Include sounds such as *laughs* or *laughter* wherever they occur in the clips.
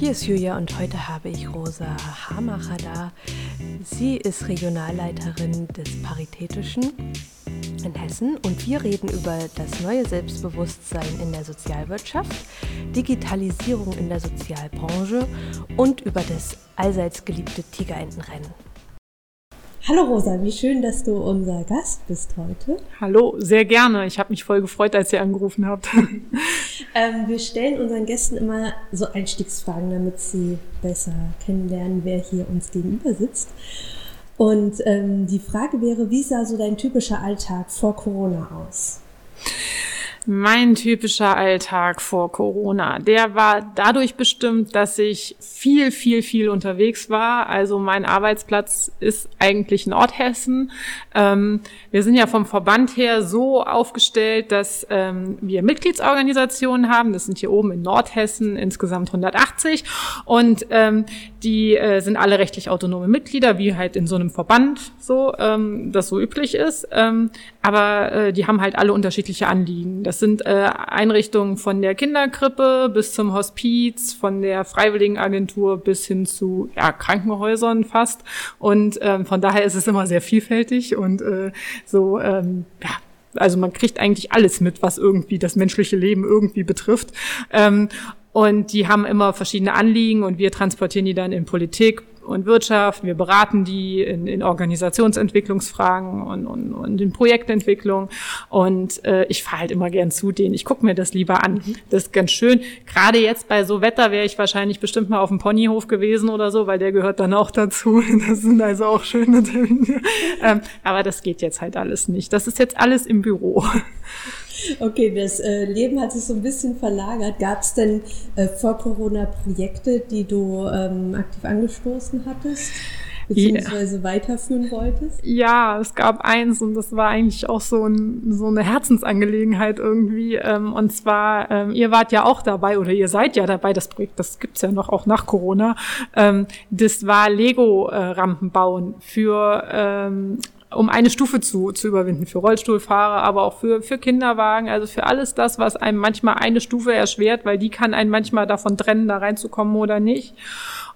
Hier ist Julia und heute habe ich Rosa Hamacher da. Sie ist Regionalleiterin des Paritätischen in Hessen und wir reden über das neue Selbstbewusstsein in der Sozialwirtschaft, Digitalisierung in der Sozialbranche und über das allseits geliebte Tigerentenrennen. Hallo Rosa, wie schön, dass du unser Gast bist heute. Hallo, sehr gerne. Ich habe mich voll gefreut, als ihr angerufen habt. *laughs* ähm, wir stellen unseren Gästen immer so Einstiegsfragen, damit sie besser kennenlernen, wer hier uns gegenüber sitzt. Und ähm, die Frage wäre, wie sah so dein typischer Alltag vor Corona aus? Mein typischer Alltag vor Corona, der war dadurch bestimmt, dass ich viel, viel, viel unterwegs war. Also mein Arbeitsplatz ist eigentlich Nordhessen. Ähm, wir sind ja vom Verband her so aufgestellt, dass ähm, wir Mitgliedsorganisationen haben. Das sind hier oben in Nordhessen insgesamt 180 und ähm, die äh, sind alle rechtlich autonome Mitglieder, wie halt in so einem Verband so ähm, das so üblich ist. Ähm, aber äh, die haben halt alle unterschiedliche Anliegen. Das sind äh, Einrichtungen von der Kinderkrippe bis zum Hospiz, von der Freiwilligenagentur bis hin zu ja, Krankenhäusern fast. Und ähm, von daher ist es immer sehr vielfältig und äh, so, ähm, ja, also man kriegt eigentlich alles mit, was irgendwie das menschliche Leben irgendwie betrifft. Ähm, und die haben immer verschiedene Anliegen und wir transportieren die dann in Politik, und Wirtschaft. Wir beraten die in, in Organisationsentwicklungsfragen und, und, und in Projektentwicklung. Und äh, ich fahre halt immer gern zu denen. Ich gucke mir das lieber an. Mhm. Das ist ganz schön. Gerade jetzt bei so Wetter wäre ich wahrscheinlich bestimmt mal auf dem Ponyhof gewesen oder so, weil der gehört dann auch dazu. *laughs* Das sind also auch schöne Termine. ähm, aber das geht jetzt halt alles nicht. Das ist jetzt alles im Büro. Okay, das äh, Leben hat sich so ein bisschen verlagert. Gab es denn äh, vor Corona Projekte, die du ähm, aktiv angestoßen hattest? beziehungsweise yeah. weiterführen wolltest? Ja, es gab eins und das war eigentlich auch so, ein, so eine Herzensangelegenheit irgendwie. Ähm, und zwar, ähm, ihr wart ja auch dabei oder ihr seid ja dabei, das Projekt, das gibt's ja noch auch nach Corona. Ähm, das war Lego-Rampen äh, bauen für um eine Stufe zu, zu überwinden, für Rollstuhlfahrer, aber auch für, für Kinderwagen, also für alles das, was einem manchmal eine Stufe erschwert, weil die kann einen manchmal davon trennen, da reinzukommen oder nicht.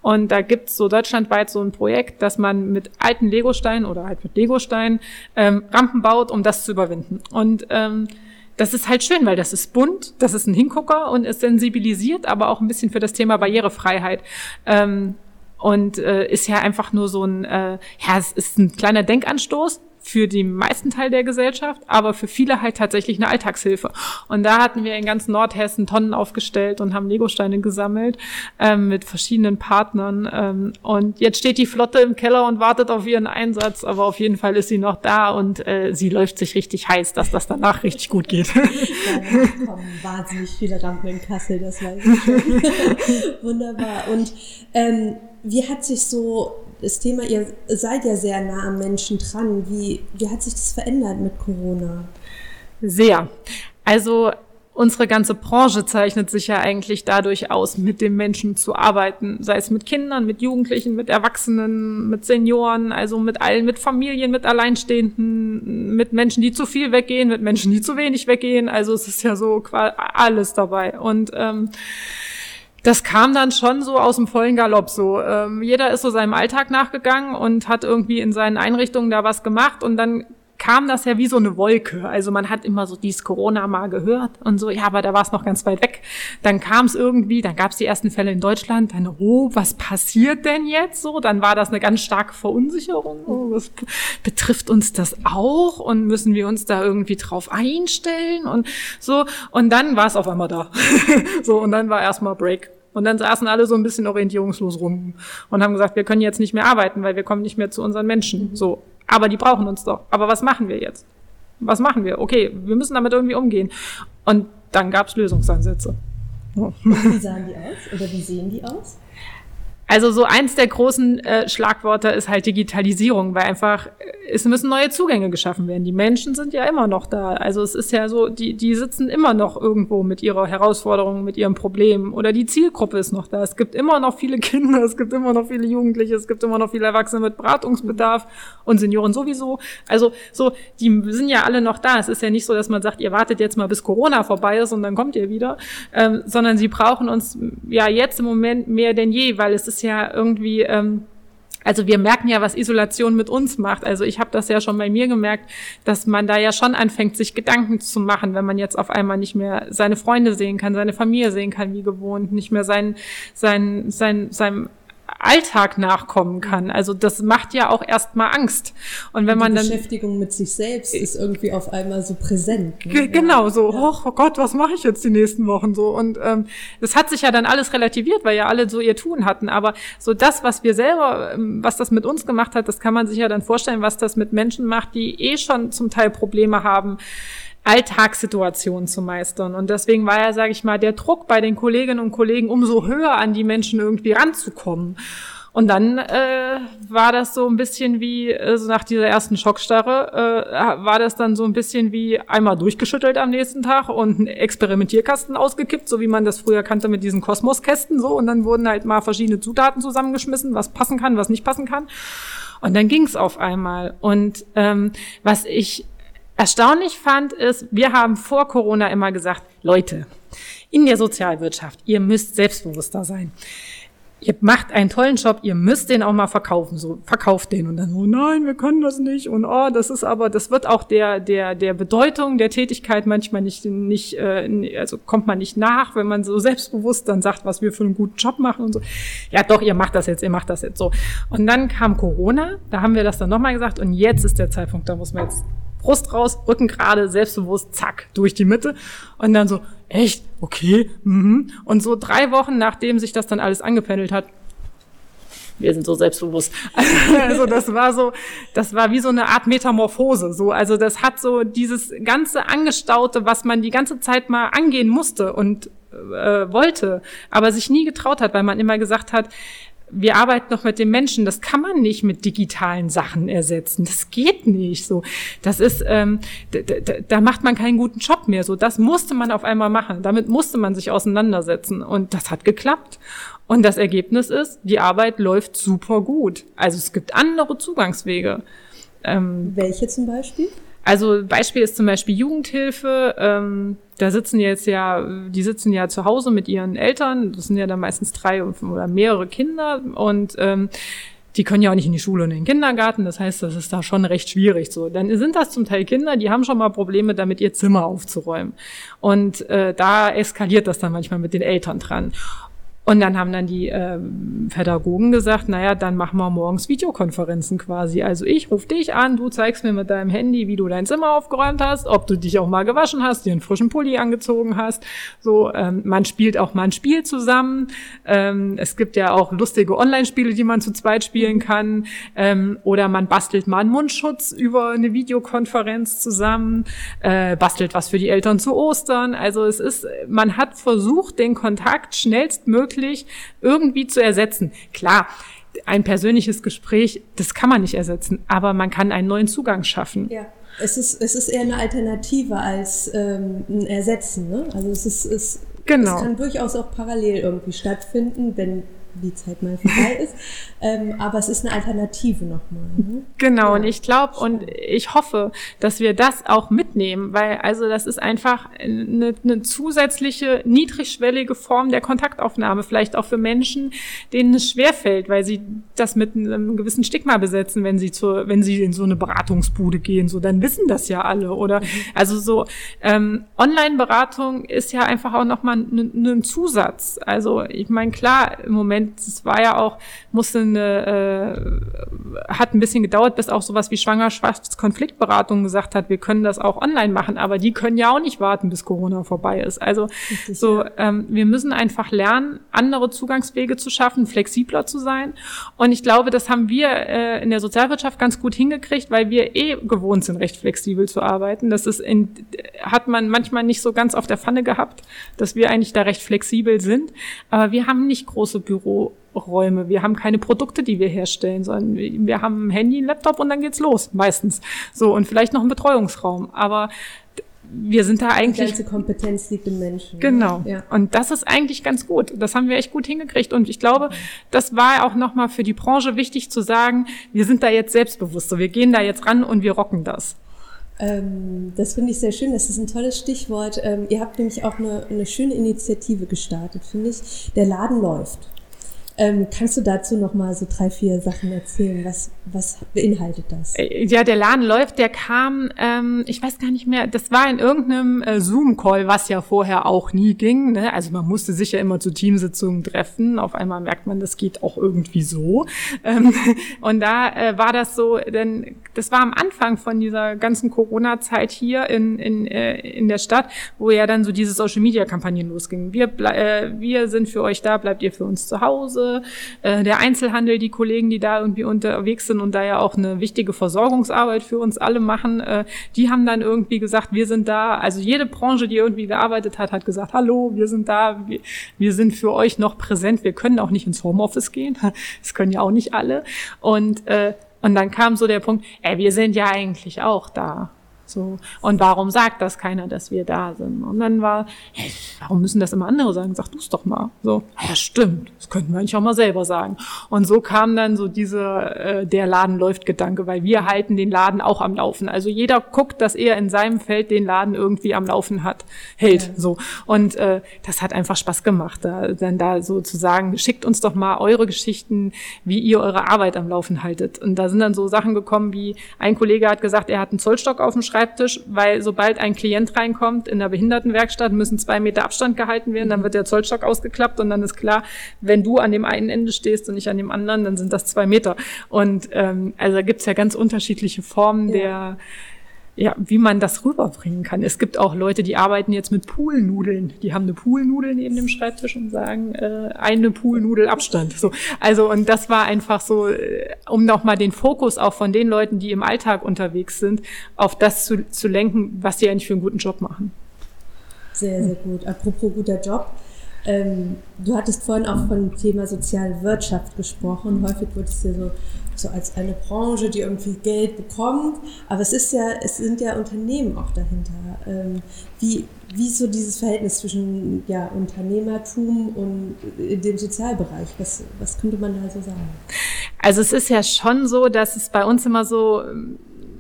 Und da gibt's so deutschlandweit so ein Projekt, dass man mit alten Legosteinen oder halt mit Legosteinen ähm, Rampen baut, um das zu überwinden. Und ähm, das ist halt schön, weil das ist bunt, das ist ein Hingucker und ist sensibilisiert, aber auch ein bisschen für das Thema Barrierefreiheit. Ähm, und äh, ist ja einfach nur so ein, äh, ja, es ist ein kleiner Denkanstoß für den meisten Teil der Gesellschaft, aber für viele halt tatsächlich eine Alltagshilfe. Und da hatten wir in ganz Nordhessen Tonnen aufgestellt und haben Legosteine gesammelt ähm, mit verschiedenen Partnern. Ähm, und jetzt steht die Flotte im Keller und wartet auf ihren Einsatz, aber auf jeden Fall ist sie noch da und äh, sie läuft sich richtig heiß, dass das danach richtig gut geht. Ja, *laughs* kommen wahnsinnig viele Rampen in Kassel, das weiß ich schon. *laughs* Wunderbar. Und ähm, wie hat sich so das Thema, ihr seid ja sehr nah am Menschen dran, wie, wie hat sich das verändert mit Corona? Sehr. Also unsere ganze Branche zeichnet sich ja eigentlich dadurch aus, mit dem Menschen zu arbeiten, sei es mit Kindern, mit Jugendlichen, mit Erwachsenen, mit Senioren, also mit allen, mit Familien, mit Alleinstehenden, mit Menschen, die zu viel weggehen, mit Menschen, die zu wenig weggehen. Also es ist ja so alles dabei. Und ähm, das kam dann schon so aus dem vollen Galopp. So, ähm, jeder ist so seinem Alltag nachgegangen und hat irgendwie in seinen Einrichtungen da was gemacht und dann kam das ja wie so eine Wolke. Also man hat immer so dieses Corona mal gehört und so, ja, aber da war es noch ganz weit weg. Dann kam es irgendwie, dann gab es die ersten Fälle in Deutschland, dann, oh, was passiert denn jetzt so? Dann war das eine ganz starke Verunsicherung. Oh, was betrifft uns das auch? Und müssen wir uns da irgendwie drauf einstellen? Und so, und dann war es auf einmal da. *laughs* so, und dann war erstmal Break. Und dann saßen alle so ein bisschen orientierungslos rum und haben gesagt, wir können jetzt nicht mehr arbeiten, weil wir kommen nicht mehr zu unseren Menschen. So. Aber die brauchen uns doch. Aber was machen wir jetzt? Was machen wir? Okay, wir müssen damit irgendwie umgehen. Und dann gab es Lösungsansätze. Wie sahen die aus? Oder wie sehen die aus? Also so eins der großen äh, Schlagworte ist halt Digitalisierung, weil einfach äh, es müssen neue Zugänge geschaffen werden. Die Menschen sind ja immer noch da. Also es ist ja so, die, die sitzen immer noch irgendwo mit ihrer Herausforderung, mit ihrem Problem oder die Zielgruppe ist noch da. Es gibt immer noch viele Kinder, es gibt immer noch viele Jugendliche, es gibt immer noch viele Erwachsene mit Beratungsbedarf und Senioren sowieso. Also so, die sind ja alle noch da. Es ist ja nicht so, dass man sagt, ihr wartet jetzt mal bis Corona vorbei ist und dann kommt ihr wieder, ähm, sondern sie brauchen uns ja jetzt im Moment mehr denn je, weil es ist ja irgendwie ähm, also wir merken ja, was Isolation mit uns macht. Also ich habe das ja schon bei mir gemerkt, dass man da ja schon anfängt, sich Gedanken zu machen, wenn man jetzt auf einmal nicht mehr seine Freunde sehen kann, seine Familie sehen kann wie gewohnt, nicht mehr sein, sein, sein, seinem Alltag nachkommen kann. Also das macht ja auch erstmal Angst. Und wenn die man dann Beschäftigung mit sich selbst ist irgendwie auf einmal so präsent. Ne? Genau, so, ja. oh, Gott, was mache ich jetzt die nächsten Wochen so? Und ähm, das hat sich ja dann alles relativiert, weil ja alle so ihr Tun hatten. Aber so das, was wir selber, ähm, was das mit uns gemacht hat, das kann man sich ja dann vorstellen, was das mit Menschen macht, die eh schon zum Teil Probleme haben Alltagssituationen zu meistern. Und deswegen war ja, sage ich mal, der Druck bei den Kolleginnen und Kollegen umso höher an die Menschen irgendwie ranzukommen. Und dann äh, war das so ein bisschen wie, äh, so nach dieser ersten Schockstarre, äh, war das dann so ein bisschen wie einmal durchgeschüttelt am nächsten Tag und ein Experimentierkasten ausgekippt, so wie man das früher kannte mit diesen Kosmoskästen so. Und dann wurden halt mal verschiedene Zutaten zusammengeschmissen, was passen kann, was nicht passen kann. Und dann ging's auf einmal. Und ähm, was ich erstaunlich fand, ist, wir haben vor Corona immer gesagt, Leute, in der Sozialwirtschaft, ihr müsst selbstbewusster sein. Ihr macht einen tollen Job, ihr müsst den auch mal verkaufen, so verkauft den und dann oh nein, wir können das nicht und oh, das ist aber das wird auch der der der Bedeutung der Tätigkeit manchmal nicht nicht äh, also kommt man nicht nach, wenn man so selbstbewusst dann sagt, was wir für einen guten Job machen und so. Ja, doch, ihr macht das jetzt, ihr macht das jetzt so. Und dann kam Corona, da haben wir das dann nochmal gesagt und jetzt ist der Zeitpunkt, da muss man jetzt Brust raus, Rücken gerade, selbstbewusst, zack, durch die Mitte. Und dann so, echt, okay, mhm. Und so drei Wochen, nachdem sich das dann alles angependelt hat, wir sind so selbstbewusst. *laughs* Also das war so, das war wie so eine Art Metamorphose. So, also das hat so dieses ganze Angestaute, was man die ganze Zeit mal angehen musste und äh, wollte, aber sich nie getraut hat, weil man immer gesagt hat, wir arbeiten noch mit den Menschen. Das kann man nicht mit digitalen Sachen ersetzen. Das geht nicht. So, das ist, ähm, da macht man keinen guten Job mehr. So, das musste man auf einmal machen. Damit musste man sich auseinandersetzen und das hat geklappt. Und das Ergebnis ist, die Arbeit läuft super gut. Also es gibt andere Zugangswege. Ähm, Welche zum Beispiel? Also Beispiel ist zum Beispiel Jugendhilfe. Ähm, da sitzen jetzt ja, die sitzen ja zu Hause mit ihren Eltern. Das sind ja dann meistens drei oder mehrere Kinder und ähm, die können ja auch nicht in die Schule und in den Kindergarten. Das heißt, das ist da schon recht schwierig. So, dann sind das zum Teil Kinder, die haben schon mal Probleme damit, ihr Zimmer aufzuräumen. Und äh, da eskaliert das dann manchmal mit den Eltern dran. Und dann haben dann die äh, Pädagogen gesagt, naja, dann machen wir morgens Videokonferenzen quasi. Also ich rufe dich an, du zeigst mir mit deinem Handy, wie du dein Zimmer aufgeräumt hast, ob du dich auch mal gewaschen hast, dir einen frischen Pulli angezogen hast. So, ähm, man spielt auch mal ein Spiel zusammen. Ähm, es gibt ja auch lustige Online-Spiele, die man zu zweit spielen kann. Ähm, oder man bastelt mal einen Mundschutz über eine Videokonferenz zusammen, äh, bastelt was für die Eltern zu Ostern. Also es ist, man hat versucht, den Kontakt schnellstmöglich wirklich irgendwie zu ersetzen. Klar, ein persönliches Gespräch, das kann man nicht ersetzen, aber man kann einen neuen Zugang schaffen. Ja. Es ist, es ist eher eine Alternative als ähm, ein Ersetzen. Ne? Also es ist, es, genau. es kann durchaus auch parallel irgendwie stattfinden, wenn die Zeit mal vorbei *laughs* ist. Ähm, aber es ist eine Alternative nochmal. Ne? Genau, ja. und ich glaube und ich hoffe, dass wir das auch mitnehmen, weil also das ist einfach eine, eine zusätzliche, niedrigschwellige Form der Kontaktaufnahme, vielleicht auch für Menschen, denen es schwerfällt, weil sie das mit einem gewissen Stigma besetzen, wenn sie zur, wenn sie in so eine Beratungsbude gehen. So, dann wissen das ja alle. Oder mhm. also so ähm, Online-Beratung ist ja einfach auch nochmal ein ne, Zusatz. Also ich meine, klar, im Moment meine, es war ja auch, musste eine, äh, hat ein bisschen gedauert, bis auch sowas wie Schwangerschaftskonfliktberatung gesagt hat, wir können das auch online machen, aber die können ja auch nicht warten, bis Corona vorbei ist. Also Richtig, so, ähm, wir müssen einfach lernen, andere Zugangswege zu schaffen, flexibler zu sein. Und ich glaube, das haben wir äh, in der Sozialwirtschaft ganz gut hingekriegt, weil wir eh gewohnt sind, recht flexibel zu arbeiten. Das ist in, hat man manchmal nicht so ganz auf der Pfanne gehabt, dass wir eigentlich da recht flexibel sind. Aber wir haben nicht große Büros Büroräume. Wir haben keine Produkte, die wir herstellen, sondern wir haben ein Handy, ein Laptop und dann geht's los, meistens. So, und vielleicht noch einen Betreuungsraum. Aber wir sind da eigentlich. Die ganze Kompetenz liegt im Menschen. Genau. Ja. Und das ist eigentlich ganz gut. Das haben wir echt gut hingekriegt. Und ich glaube, das war auch nochmal für die Branche wichtig zu sagen, wir sind da jetzt selbstbewusst. So, wir gehen da jetzt ran und wir rocken das. Ähm, das finde ich sehr schön. Das ist ein tolles Stichwort. Ähm, ihr habt nämlich auch eine, eine schöne Initiative gestartet, finde ich. Der Laden läuft. Ähm, kannst du dazu noch mal so drei, vier Sachen erzählen? Was, was beinhaltet das? Äh, ja, der Laden läuft, der kam, ähm, ich weiß gar nicht mehr, das war in irgendeinem äh, Zoom-Call, was ja vorher auch nie ging. Ne? Also man musste sich ja immer zu Teamsitzungen treffen. Auf einmal merkt man, das geht auch irgendwie so. Ähm, *laughs* und da äh, war das so, denn das war am Anfang von dieser ganzen Corona-Zeit hier in, in, äh, in der Stadt, wo ja dann so diese Social-Media-Kampagnen losgingen. Wir, äh, wir sind für euch da, bleibt ihr für uns zu Äh, der Einzelhandel, die Kollegen, die da irgendwie unterwegs sind und da ja auch eine wichtige Versorgungsarbeit für uns alle machen, äh, die haben dann irgendwie gesagt, wir sind da. Also jede Branche, die irgendwie gearbeitet hat, hat gesagt, hallo, wir sind da, wir, wir sind für euch noch präsent. Wir können auch nicht ins Homeoffice gehen. *laughs* Das können ja auch nicht alle. Und äh, und dann kam so der Punkt, ey, wir sind ja eigentlich auch da. So. Und warum sagt das keiner, dass wir da sind? Und dann war, hey, warum müssen das immer andere sagen? Sag du es doch mal. So, ja, stimmt. Das könnten wir eigentlich auch mal selber sagen. Und so kam dann so dieser, äh, der Laden läuft Gedanke, weil wir halten den Laden auch am Laufen. Also jeder guckt, dass er in seinem Feld den Laden irgendwie am Laufen hat, hält. Ja. So. Und äh, das hat einfach Spaß gemacht, da, dann da sozusagen, schickt uns doch mal eure Geschichten, wie ihr eure Arbeit am Laufen haltet. Und da sind dann so Sachen gekommen, wie ein Kollege hat gesagt, er hat einen Zollstock auf dem Schreibtisch Schreibtisch, weil sobald ein Klient reinkommt in der Behindertenwerkstatt, müssen zwei Meter Abstand gehalten werden, dann wird der Zollstock ausgeklappt und dann ist klar, wenn du an dem einen Ende stehst und nicht an dem anderen, dann sind das zwei Meter. Und ähm, also da gibt's ja ganz unterschiedliche Formen ja. der ja, wie man das rüberbringen kann. Es gibt auch Leute, die arbeiten jetzt mit Poolnudeln. Die haben eine Poolnudel neben dem Schreibtisch und sagen, äh, eine Poolnudel Abstand. So, also und das war einfach so, äh, um nochmal den Fokus auch von den Leuten, die im Alltag unterwegs sind, auf das zu, zu lenken, was sie eigentlich für einen guten Job machen. Sehr, sehr gut. Apropos guter Job. Ähm, du hattest vorhin auch von dem Thema soziale Wirtschaft gesprochen. Häufig wird es ja so, so als eine Branche, die irgendwie Geld bekommt. Aber es ist ja, es sind ja Unternehmen auch dahinter. Ähm, wie, wie ist so dieses Verhältnis zwischen ja, Unternehmertum und dem Sozialbereich? Was, was könnte man da so sagen? Also es ist ja schon so, dass es bei uns immer so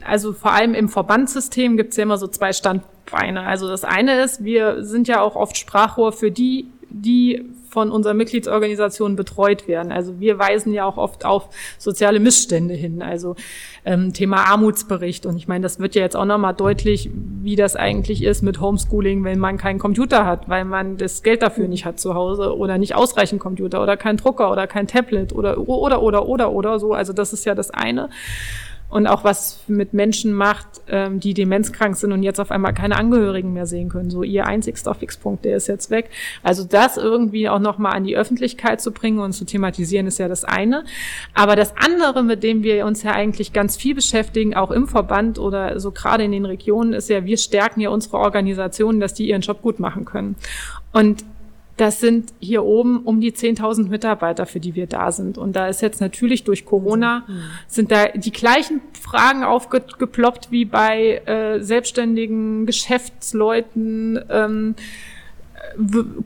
also vor allem im Verbandssystem gibt es ja immer so zwei Standbeine. Also das eine ist, wir sind ja auch oft Sprachrohr für die die von unserer Mitgliedsorganisation betreut werden. Also wir weisen ja auch oft auf soziale Missstände hin, also ähm, Thema Armutsbericht. Und ich meine, das wird ja jetzt auch nochmal deutlich, wie das eigentlich ist mit Homeschooling, wenn man keinen Computer hat, weil man das Geld dafür nicht hat zu Hause oder nicht ausreichend Computer oder kein Drucker oder kein Tablet oder oder oder oder oder so. Also das ist ja das eine und auch was mit Menschen macht, ähm, die demenzkrank sind und jetzt auf einmal keine Angehörigen mehr sehen können. So ihr einzigster Fixpunkt, der ist jetzt weg. Also das irgendwie auch nochmal an die Öffentlichkeit zu bringen und zu thematisieren, ist ja das eine. Aber das andere, mit dem wir uns ja eigentlich ganz viel beschäftigen, auch im Verband oder so gerade in den Regionen, ist ja, wir stärken ja unsere Organisationen, dass die ihren Job gut machen können. Und das sind hier oben um die 10.000 Mitarbeiter, für die wir da sind. Und da ist jetzt natürlich durch Corona, mhm. sind da die gleichen Fragen aufgeploppt wie bei äh, selbstständigen Geschäftsleuten. Ähm,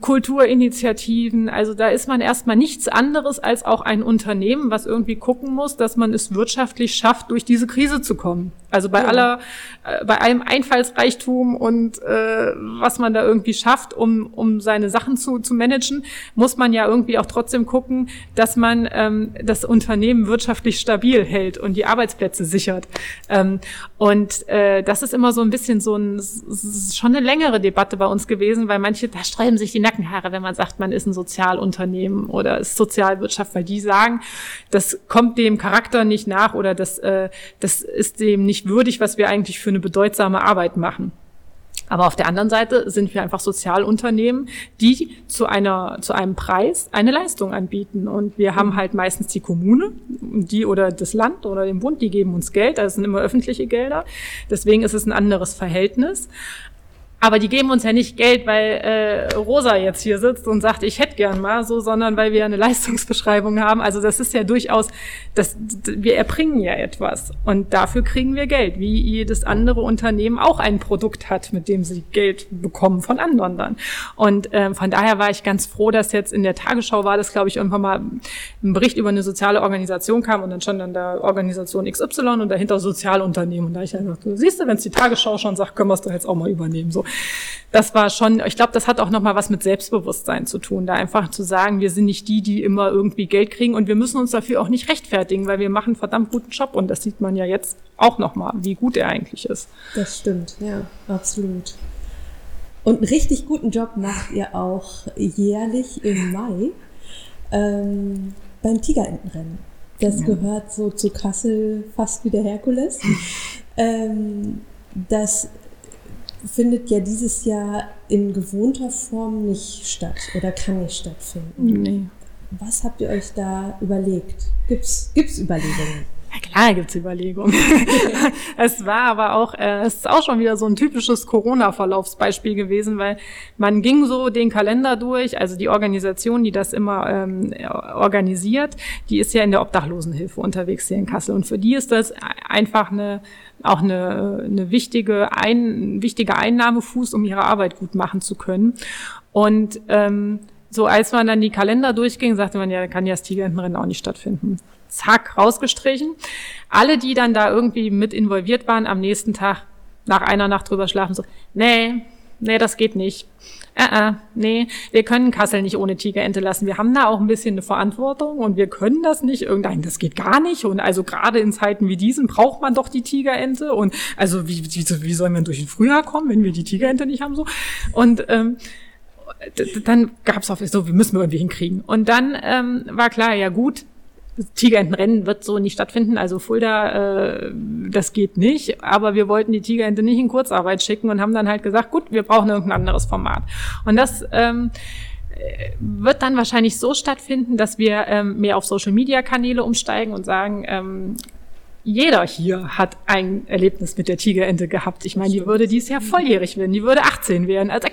Kulturinitiativen. Also da ist man erstmal nichts anderes als auch ein Unternehmen, was irgendwie gucken muss, dass man es wirtschaftlich schafft, durch diese Krise zu kommen. Also bei ja. aller, äh, bei allem Einfallsreichtum und äh, was man da irgendwie schafft, um, um seine Sachen zu, zu managen, muss man ja irgendwie auch trotzdem gucken, dass man ähm, das Unternehmen wirtschaftlich stabil hält und die Arbeitsplätze sichert. Ähm, und äh, das ist immer so ein bisschen so ein, schon eine längere Debatte bei uns gewesen, weil manche, da sträuben sich die Nackenhaare, wenn man sagt, man ist ein Sozialunternehmen oder ist Sozialwirtschaft, weil die sagen, das kommt dem Charakter nicht nach oder das, äh, das ist dem nicht würdig, was wir eigentlich für eine bedeutsame Arbeit machen. Aber auf der anderen Seite sind wir einfach Sozialunternehmen, die zu einer, zu einem Preis eine Leistung anbieten. Und wir haben halt meistens die Kommune, die oder das Land oder den Bund, die geben uns Geld. Es sind immer öffentliche Gelder. Deswegen ist es ein anderes Verhältnis. Aber die geben uns ja nicht Geld, weil äh, Rosa jetzt hier sitzt und sagt, ich hätte gern mal so, sondern weil wir eine *laughs* Leistungsbeschreibung haben. Also das ist ja durchaus, das, wir erbringen ja etwas und dafür kriegen wir Geld, wie jedes andere Unternehmen auch ein Produkt hat, mit dem sie Geld bekommen von anderen dann. Und äh, von daher war ich ganz froh, dass jetzt in der Tagesschau war, das glaube ich irgendwann mal ein Bericht über eine soziale Organisation kam und dann stand dann da Organisation XY und dahinter Sozialunternehmen. Und da ich einfach, du siehst du, wenn es die Tagesschau schon sagt, können wir es doch jetzt auch mal übernehmen. So das war schon, ich glaube, das hat auch nochmal was mit Selbstbewusstsein zu tun, da einfach zu sagen, wir sind nicht die, die immer irgendwie Geld kriegen und wir müssen uns dafür auch nicht rechtfertigen, weil wir machen einen verdammt guten Job und das sieht man ja jetzt auch nochmal, wie gut er eigentlich ist. Das stimmt, ja, absolut. Und einen richtig guten Job macht ihr auch jährlich im Mai ähm, beim Tigerentenrennen. Das ja. gehört so zu Kassel fast wie der Herkules. *laughs* ähm, das findet ja dieses Jahr in gewohnter Form nicht statt oder kann nicht stattfinden. Nee. Was habt ihr euch da überlegt? Gibt's, gibt's Überlegungen? Ja klar gibt's Überlegungen. *laughs* es war aber auch, äh, es ist auch schon wieder so ein typisches Corona-Verlaufsbeispiel gewesen, weil man ging so den Kalender durch, also die Organisation, die das immer ähm, organisiert, die ist ja in der Obdachlosenhilfe unterwegs hier in Kassel und für die ist das einfach eine auch eine, eine wichtige, ein, wichtige Einnahmefuß, um ihre Arbeit gut machen zu können. Und ähm, so als man dann die Kalender durchging, sagte man, ja, kann ja das Tigerentenrennen auch nicht stattfinden. Zack, rausgestrichen. Alle, die dann da irgendwie mit involviert waren, am nächsten Tag nach einer Nacht drüber schlafen, so, nee, nee, das geht nicht. Äh, äh, nee, wir können Kassel nicht ohne Tigerente lassen. Wir haben da auch ein bisschen eine Verantwortung und wir können das nicht. Irgendein, das geht gar nicht. Und also gerade in Zeiten wie diesen braucht man doch die Tigerente. Und also wie, wie, wie sollen wir durch den Frühjahr kommen, wenn wir die Tigerente nicht haben so? Und ähm, dann gab es auch so, wir müssen wir irgendwie hinkriegen. Und dann ähm, war klar, ja gut, Tigerentenrennen wird so nicht stattfinden, also Fulda, äh, das geht nicht. Aber wir wollten die Tigerente nicht in Kurzarbeit schicken und haben dann halt gesagt, gut, wir brauchen irgendein anderes Format. Und das ähm, wird dann wahrscheinlich so stattfinden, dass wir ähm, mehr auf Social-Media-Kanäle umsteigen und sagen, ähm, jeder hier hat ein Erlebnis mit der Tigerente gehabt. Ich meine, die würde dieses Jahr volljährig werden, die würde 18 werden. Also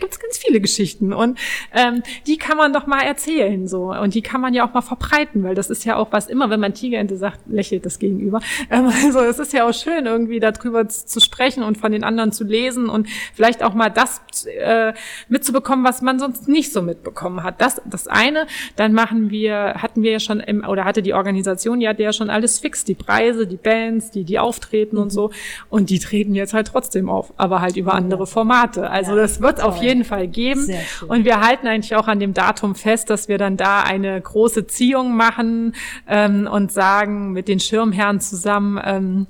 viele Geschichten und ähm, die kann man doch mal erzählen so und die kann man ja auch mal verbreiten, weil das ist ja auch was immer, wenn man Tigerente sagt, lächelt das Gegenüber. *laughs* Ähm, also es ist ja auch schön irgendwie darüber zu sprechen und von den anderen zu lesen und vielleicht auch mal das äh, mitzubekommen, was man sonst nicht so mitbekommen hat. Das das eine. Dann machen wir, hatten wir ja schon im, oder hatte die Organisation, ja schon alles fix, die Preise, die Band Bands, die, die auftreten mhm. und so. Und die treten jetzt halt trotzdem auf, aber halt über andere Formate. Also ja, das wird auf jeden Fall geben. Und wir halten eigentlich auch an dem Datum fest, dass wir dann da eine große Ziehung machen ähm, und sagen mit den Schirmherren zusammen, ähm,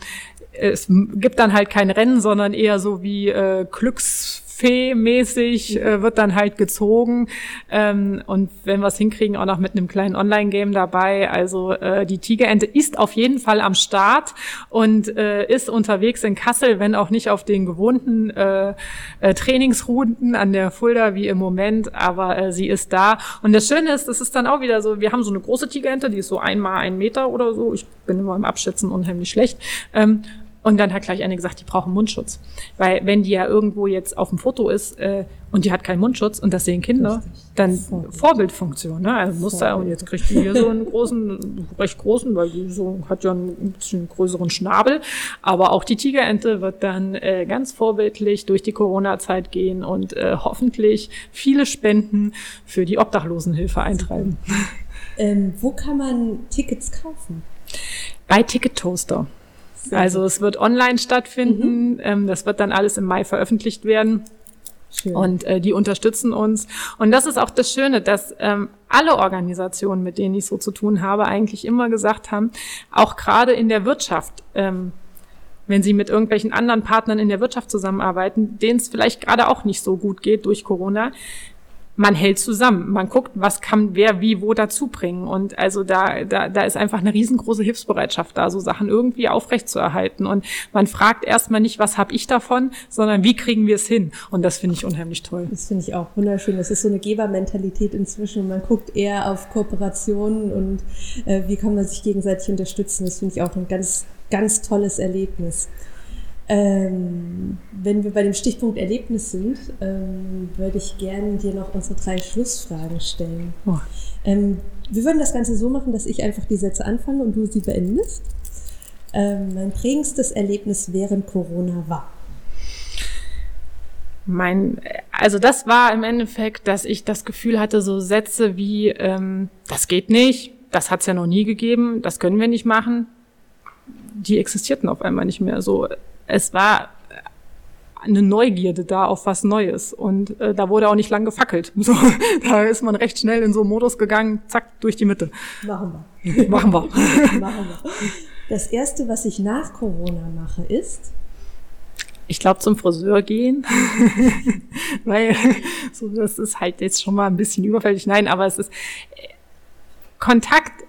es gibt dann halt kein Rennen, sondern eher so wie äh, Glücks Fee-mäßig äh, wird dann halt gezogen. Ähm, und wenn wir es hinkriegen, auch noch mit einem kleinen Online-Game dabei. Also äh, die Tigerente ist auf jeden Fall am Start und äh, ist unterwegs in Kassel, wenn auch nicht auf den gewohnten äh, äh, Trainingsrouten an der Fulda wie im Moment, aber äh, sie ist da. Und das Schöne ist, das ist dann auch wieder so, wir haben so eine große Tigerente, die ist so einmal ein Meter oder so. Ich bin immer im Abschätzen unheimlich schlecht. Ähm, und dann hat gleich eine gesagt, die brauchen Mundschutz. Weil wenn die ja irgendwo jetzt auf dem Foto ist äh, und die hat keinen Mundschutz und das sehen Kinder, Richtig. dann Vorbild. Vorbildfunktion. Ne? Also muss da, und jetzt kriegt die hier so einen großen, recht großen, weil die so hat ja einen bisschen größeren Schnabel. Aber auch die Tigerente wird dann äh, ganz vorbildlich durch die Corona-Zeit gehen und äh, hoffentlich viele Spenden für die Obdachlosenhilfe eintreiben. Ähm, wo kann man Tickets kaufen? Bei Ticket Toaster. Also es wird online stattfinden. Mhm. Ähm, das wird dann alles im Mai veröffentlicht werden. Schön. Und äh, die unterstützen uns. Und das ist auch das Schöne, dass ähm, alle Organisationen, mit denen ich so zu tun habe, eigentlich immer gesagt haben, auch gerade in der Wirtschaft, ähm, wenn sie mit irgendwelchen anderen Partnern in der Wirtschaft zusammenarbeiten, denen es vielleicht gerade auch nicht so gut geht durch Corona, man hält zusammen. Man guckt, was kann wer wie wo dazu bringen. Und also da, da, da ist einfach eine riesengroße Hilfsbereitschaft da, so Sachen irgendwie aufrechtzuerhalten. Und man fragt erstmal nicht, was habe ich davon, sondern wie kriegen wir es hin? Und das finde ich unheimlich toll. Das finde ich auch wunderschön. Das ist so eine Gebermentalität inzwischen. Man guckt eher auf Kooperationen und äh, wie kann man sich gegenseitig unterstützen. Das finde ich auch ein ganz, ganz tolles Erlebnis. Ähm, wenn wir bei dem Stichpunkt Erlebnis sind, ähm, würde ich gerne dir noch unsere drei Schlussfragen stellen. Oh. Ähm, wir würden das Ganze so machen, dass ich einfach die Sätze anfange und du sie beendest. Ähm, mein prägendstes Erlebnis während Corona war. Mein, also das war im Endeffekt, dass ich das Gefühl hatte, so Sätze wie, ähm, das geht nicht, das hat es ja noch nie gegeben, das können wir nicht machen, die existierten auf einmal nicht mehr. So, es war eine Neugierde da auf was Neues und äh, da wurde auch nicht lang gefackelt. *laughs* So, da ist man recht schnell in so einen Modus gegangen, zack, durch die Mitte. Machen wir. *laughs* Machen wir. *laughs* Machen wir. Das erste, was ich nach Corona mache, ist ich glaube, zum Friseur gehen, weil so, das ist halt jetzt schon mal ein bisschen überfällig. Nein, aber es ist äh, Kontakt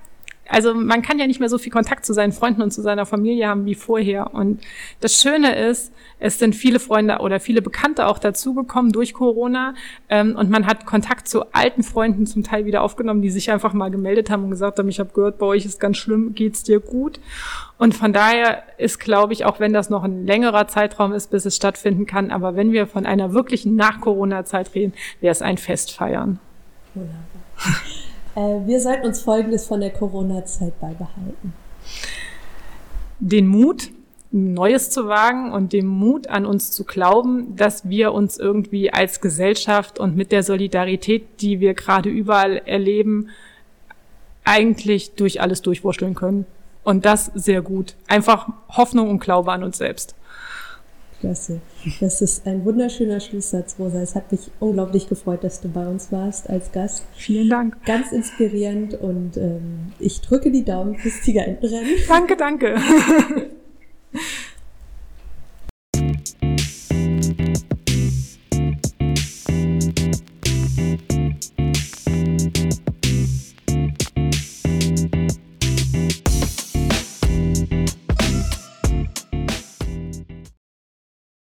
also man kann ja nicht mehr so viel Kontakt zu seinen Freunden und zu seiner Familie haben wie vorher. Und das Schöne ist, es sind viele Freunde oder viele Bekannte auch dazugekommen durch Corona. Ähm, und man hat Kontakt zu alten Freunden zum Teil wieder aufgenommen, die sich einfach mal gemeldet haben und gesagt haben, ich habe gehört, bei euch ist ganz schlimm, geht's dir gut? Und von daher ist, glaube ich, auch wenn das noch ein längerer Zeitraum ist, bis es stattfinden kann, aber wenn wir von einer wirklichen Nach-Corona-Zeit reden, wäre es ein Festfeiern. Wunderbar. *laughs* Äh, wir sollten uns Folgendes von der Corona-Zeit beibehalten. Den Mut, Neues zu wagen und den Mut an uns zu glauben, dass wir uns irgendwie als Gesellschaft und mit der Solidarität, die wir gerade überall erleben, eigentlich durch alles durchwurschteln können. Und das sehr gut. Einfach Hoffnung und Glaube an uns selbst. Klasse. Das ist ein wunderschöner Schlusssatz, Rosa. Es hat mich unglaublich gefreut, dass du bei uns warst als Gast. Vielen Dank. Ganz inspirierend und ähm, ich drücke die Daumen fürs Tigerentenrennen. Danke, danke. *laughs*